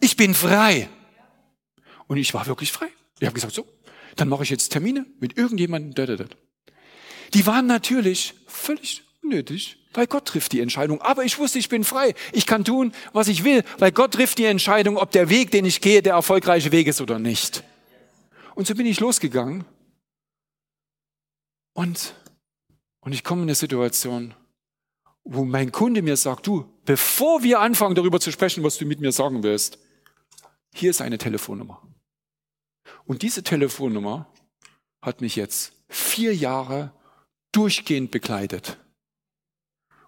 Speaker 1: Ich bin frei. Und ich war wirklich frei. Ich habe gesagt, so, dann mache ich jetzt Termine mit irgendjemandem. Die waren natürlich völlig unnötig, weil Gott trifft die Entscheidung. Aber ich wusste, ich bin frei. Ich kann tun, was ich will, weil Gott trifft die Entscheidung, ob der Weg, den ich gehe, der erfolgreiche Weg ist oder nicht. Und so bin ich losgegangen. Und, und ich komme in eine Situation, wo mein Kunde mir sagt, du, bevor wir anfangen darüber zu sprechen, was du mit mir sagen willst, hier ist eine Telefonnummer. Und diese Telefonnummer hat mich jetzt vier Jahre durchgehend begleitet.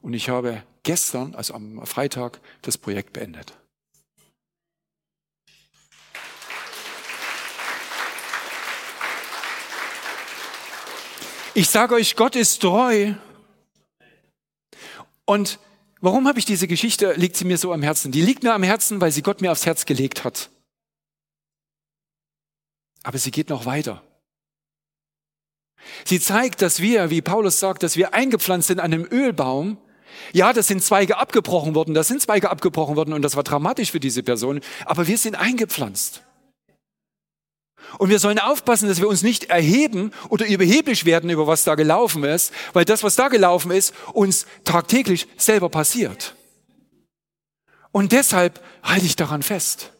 Speaker 1: Und ich habe gestern, also am Freitag, das Projekt beendet. Ich sage euch, Gott ist treu. Und warum habe ich diese Geschichte, liegt sie mir so am Herzen? Die liegt mir am Herzen, weil sie Gott mir aufs Herz gelegt hat. Aber sie geht noch weiter. Sie zeigt, dass wir, wie Paulus sagt, dass wir eingepflanzt sind an einem Ölbaum. Ja, das sind Zweige abgebrochen worden, das sind Zweige abgebrochen worden und das war dramatisch für diese Person, aber wir sind eingepflanzt. Und wir sollen aufpassen, dass wir uns nicht erheben oder überheblich werden über was da gelaufen ist, weil das, was da gelaufen ist, uns tagtäglich selber passiert. Und deshalb halte ich daran fest.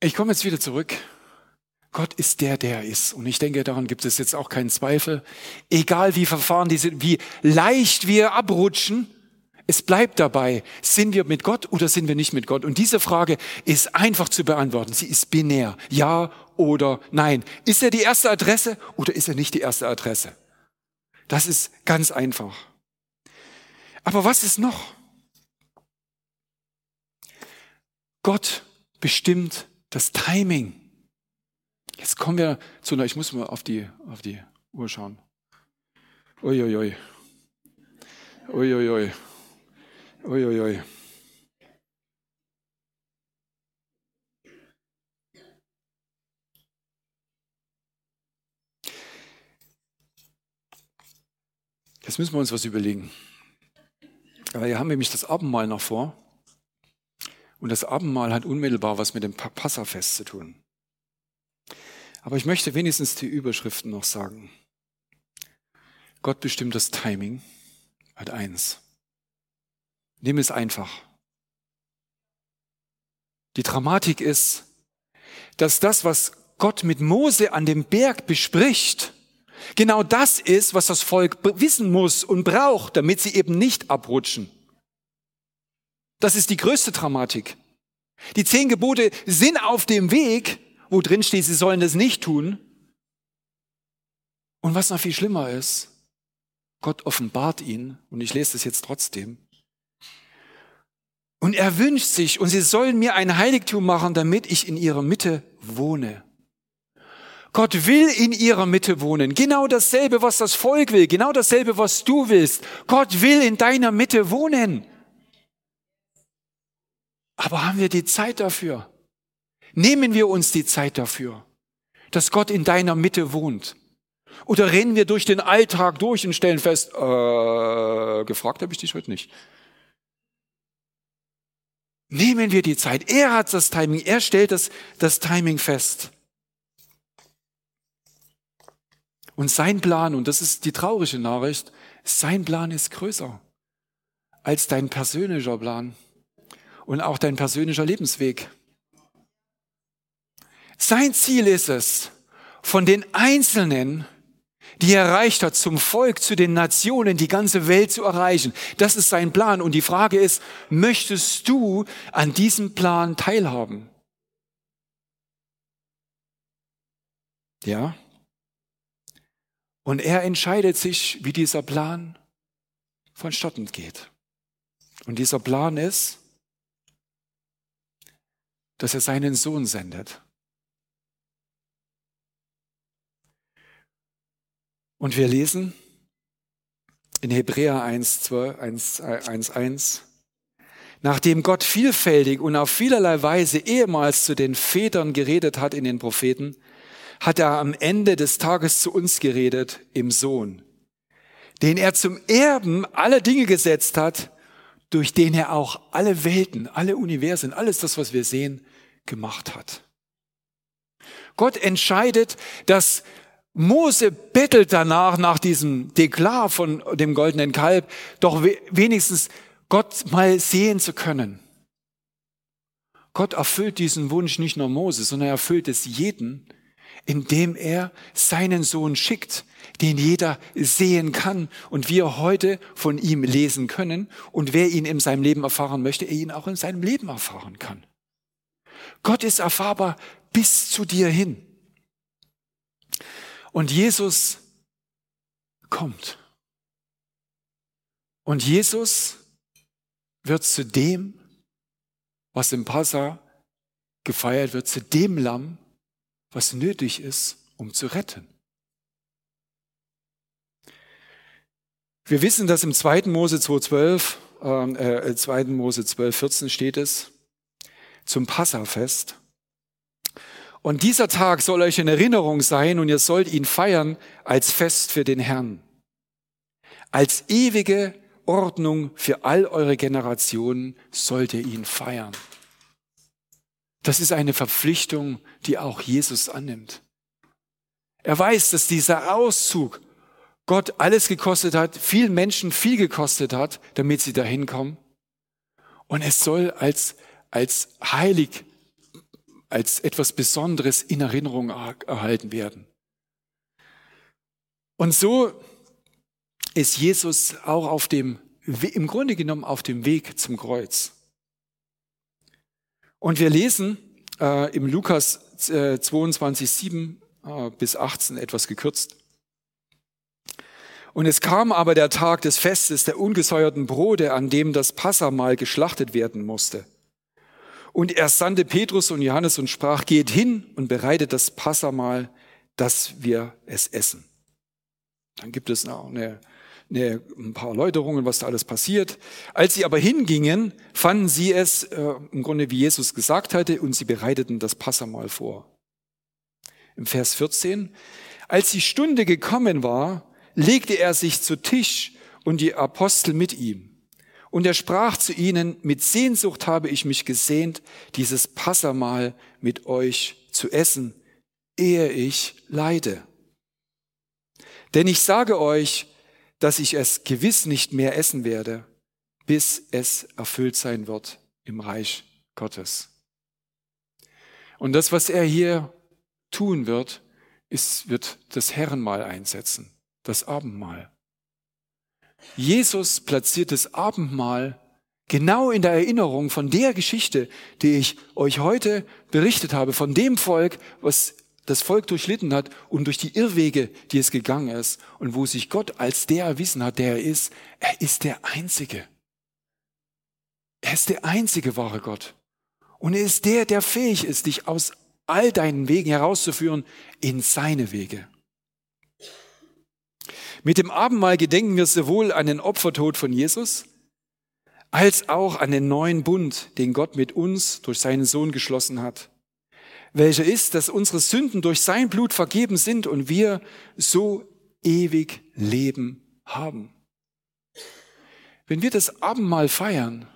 Speaker 1: Ich komme jetzt wieder zurück. Gott ist der, der er ist. Und ich denke, daran gibt es jetzt auch keinen Zweifel. Egal wie verfahren diese, wie leicht wir abrutschen, es bleibt dabei, sind wir mit Gott oder sind wir nicht mit Gott? Und diese Frage ist einfach zu beantworten. Sie ist binär. Ja oder nein. Ist er die erste Adresse oder ist er nicht die erste Adresse? Das ist ganz einfach. Aber was ist noch? Gott bestimmt das Timing. Jetzt kommen wir zu einer, ich muss mal auf die, auf die Uhr schauen. Uiuiui. Uiuiui. Uiuiui. Jetzt müssen wir uns was überlegen. Aber hier haben nämlich das Abendmahl noch vor. Und das Abendmahl hat unmittelbar was mit dem Passafest zu tun. Aber ich möchte wenigstens die Überschriften noch sagen. Gott bestimmt das Timing. Halt eins. Nimm es einfach. Die Dramatik ist, dass das, was Gott mit Mose an dem Berg bespricht, genau das ist, was das Volk wissen muss und braucht, damit sie eben nicht abrutschen. Das ist die größte Dramatik. Die zehn Gebote sind auf dem Weg, wo drin steht, sie sollen das nicht tun. Und was noch viel schlimmer ist, Gott offenbart ihn, und ich lese das jetzt trotzdem. Und er wünscht sich, und sie sollen mir ein Heiligtum machen, damit ich in ihrer Mitte wohne. Gott will in ihrer Mitte wohnen. Genau dasselbe, was das Volk will. Genau dasselbe, was du willst. Gott will in deiner Mitte wohnen. Aber haben wir die Zeit dafür? Nehmen wir uns die Zeit dafür, dass Gott in deiner Mitte wohnt? Oder rennen wir durch den Alltag durch und stellen fest, äh, gefragt habe ich dich heute nicht. Nehmen wir die Zeit. Er hat das Timing. Er stellt das, das Timing fest. Und sein Plan, und das ist die traurige Nachricht, sein Plan ist größer als dein persönlicher Plan und auch dein persönlicher Lebensweg. Sein Ziel ist es, von den Einzelnen, die er erreicht hat, zum Volk, zu den Nationen, die ganze Welt zu erreichen. Das ist sein Plan. Und die Frage ist, möchtest du an diesem Plan teilhaben? Ja? Und er entscheidet sich, wie dieser Plan vonstatten geht. Und dieser Plan ist, dass er seinen Sohn sendet. Und wir lesen in Hebräer 1, 12, 1, 1, 1, nachdem Gott vielfältig und auf vielerlei Weise ehemals zu den Vätern geredet hat in den Propheten, hat er am Ende des Tages zu uns geredet im Sohn, den er zum Erben aller Dinge gesetzt hat, durch den er auch alle Welten, alle Universen, alles das, was wir sehen, gemacht hat. Gott entscheidet, dass Mose bettelt danach, nach diesem Deklar von dem goldenen Kalb, doch wenigstens Gott mal sehen zu können. Gott erfüllt diesen Wunsch nicht nur Mose, sondern er erfüllt es jeden, indem er seinen Sohn schickt, den jeder sehen kann und wir heute von ihm lesen können und wer ihn in seinem Leben erfahren möchte, er ihn auch in seinem Leben erfahren kann. Gott ist erfahrbar bis zu dir hin. Und Jesus kommt. Und Jesus wird zu dem, was im Passa gefeiert wird, zu dem Lamm, was nötig ist, um zu retten. Wir wissen, dass im 2. Mose 2.12, äh, 2. Äh, Mose 12, 14 steht es, zum Passafest. Und dieser Tag soll euch in Erinnerung sein und ihr sollt ihn feiern als Fest für den Herrn. Als ewige Ordnung für all eure Generationen sollt ihr ihn feiern. Das ist eine Verpflichtung, die auch Jesus annimmt. Er weiß, dass dieser Auszug Gott alles gekostet hat, vielen Menschen viel gekostet hat, damit sie dahin kommen. Und es soll als, als heilig, als etwas Besonderes in Erinnerung erhalten werden. Und so ist Jesus auch auf dem, im Grunde genommen auf dem Weg zum Kreuz. Und wir lesen äh, im Lukas äh, 22, 7 äh, bis 18 etwas gekürzt. Und es kam aber der Tag des Festes der ungesäuerten Brote, an dem das Passamal geschlachtet werden musste. Und er sandte Petrus und Johannes und sprach, geht hin und bereitet das Passamal, dass wir es essen. Dann gibt es noch eine, eine, ein paar Erläuterungen, was da alles passiert. Als sie aber hingingen, fanden sie es äh, im Grunde, wie Jesus gesagt hatte, und sie bereiteten das Passamal vor. Im Vers 14, als die Stunde gekommen war, legte er sich zu Tisch und die Apostel mit ihm. Und er sprach zu ihnen, mit Sehnsucht habe ich mich gesehnt, dieses Passamal mit euch zu essen, ehe ich leide. Denn ich sage euch, dass ich es gewiss nicht mehr essen werde, bis es erfüllt sein wird im Reich Gottes. Und das, was er hier tun wird, ist, wird das Herrenmahl einsetzen das Abendmahl. Jesus platziert das Abendmahl genau in der Erinnerung von der Geschichte, die ich euch heute berichtet habe, von dem Volk, was das Volk durchlitten hat und durch die Irrwege, die es gegangen ist und wo sich Gott als der erwiesen hat, der er ist. Er ist der Einzige. Er ist der einzige wahre Gott. Und er ist der, der fähig ist, dich aus all deinen Wegen herauszuführen in seine Wege. Mit dem Abendmahl gedenken wir sowohl an den Opfertod von Jesus, als auch an den neuen Bund, den Gott mit uns durch seinen Sohn geschlossen hat, welcher ist, dass unsere Sünden durch sein Blut vergeben sind und wir so ewig Leben haben. Wenn wir das Abendmahl feiern,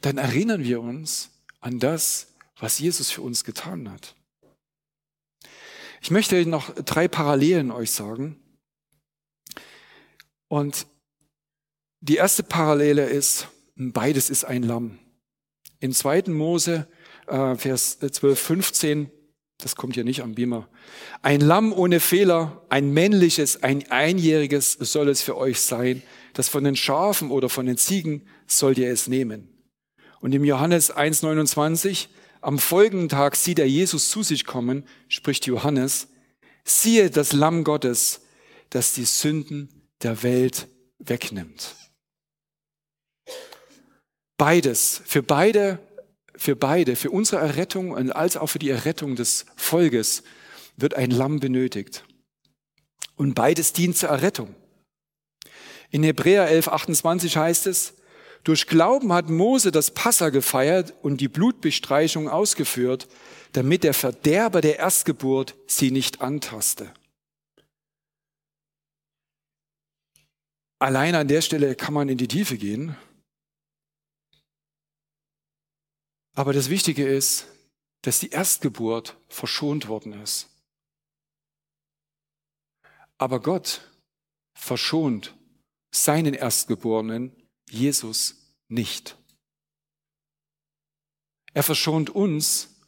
Speaker 1: dann erinnern wir uns an das, was Jesus für uns getan hat. Ich möchte noch drei Parallelen euch sagen. Und die erste Parallele ist, beides ist ein Lamm. Im zweiten Mose, äh, Vers 12, 15, das kommt hier nicht am Beamer. Ein Lamm ohne Fehler, ein männliches, ein einjähriges soll es für euch sein. Das von den Schafen oder von den Ziegen sollt ihr es nehmen. Und im Johannes 1,29, am folgenden Tag sieht er Jesus zu sich kommen, spricht Johannes, siehe das Lamm Gottes, das die Sünden der Welt wegnimmt. Beides, für beide, für beide, für unsere Errettung und als auch für die Errettung des Volkes wird ein Lamm benötigt. Und beides dient zur Errettung. In Hebräer 11, 28 heißt es, durch Glauben hat Mose das Passa gefeiert und die Blutbestreichung ausgeführt, damit der Verderber der Erstgeburt sie nicht antaste. Allein an der Stelle kann man in die Tiefe gehen. Aber das Wichtige ist, dass die Erstgeburt verschont worden ist. Aber Gott verschont seinen Erstgeborenen, Jesus, nicht. Er verschont uns,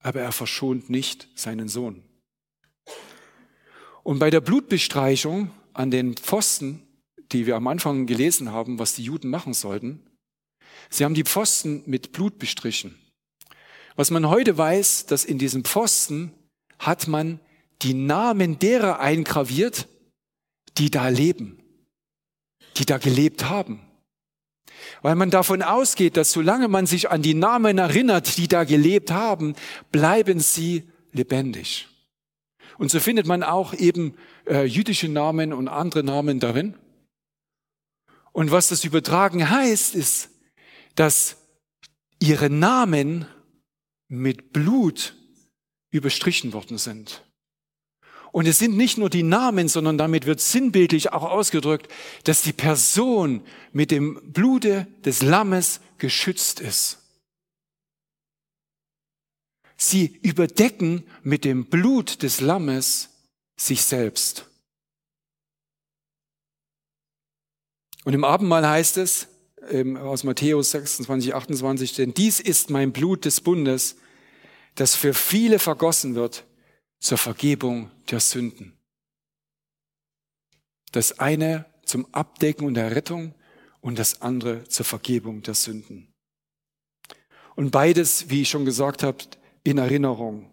Speaker 1: aber er verschont nicht seinen Sohn. Und bei der Blutbestreichung an den Pfosten die wir am Anfang gelesen haben, was die Juden machen sollten. Sie haben die Pfosten mit Blut bestrichen. Was man heute weiß, dass in diesem Pfosten hat man die Namen derer eingraviert, die da leben, die da gelebt haben. Weil man davon ausgeht, dass solange man sich an die Namen erinnert, die da gelebt haben, bleiben sie lebendig. Und so findet man auch eben äh, jüdische Namen und andere Namen darin. Und was das übertragen heißt, ist, dass ihre Namen mit Blut überstrichen worden sind. Und es sind nicht nur die Namen, sondern damit wird sinnbildlich auch ausgedrückt, dass die Person mit dem Blute des Lammes geschützt ist. Sie überdecken mit dem Blut des Lammes sich selbst. Und im Abendmahl heißt es aus Matthäus 26, 28, denn dies ist mein Blut des Bundes, das für viele vergossen wird zur Vergebung der Sünden. Das eine zum Abdecken und der Rettung und das andere zur Vergebung der Sünden. Und beides, wie ich schon gesagt habe, in Erinnerung.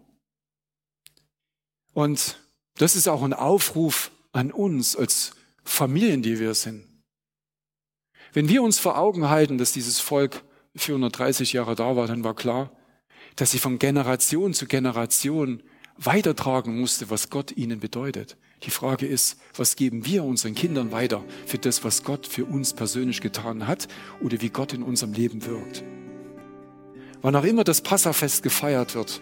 Speaker 1: Und das ist auch ein Aufruf an uns als Familien, die wir sind. Wenn wir uns vor Augen halten, dass dieses Volk 430 Jahre da war, dann war klar, dass sie von Generation zu Generation weitertragen musste, was Gott ihnen bedeutet. Die Frage ist, was geben wir unseren Kindern weiter für das, was Gott für uns persönlich getan hat oder wie Gott in unserem Leben wirkt. Wann auch immer das Passafest gefeiert wird,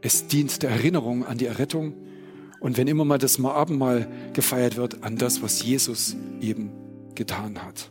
Speaker 1: es dient der Erinnerung an die Errettung und wenn immer mal das Abendmahl gefeiert wird, an das, was Jesus eben getan hat.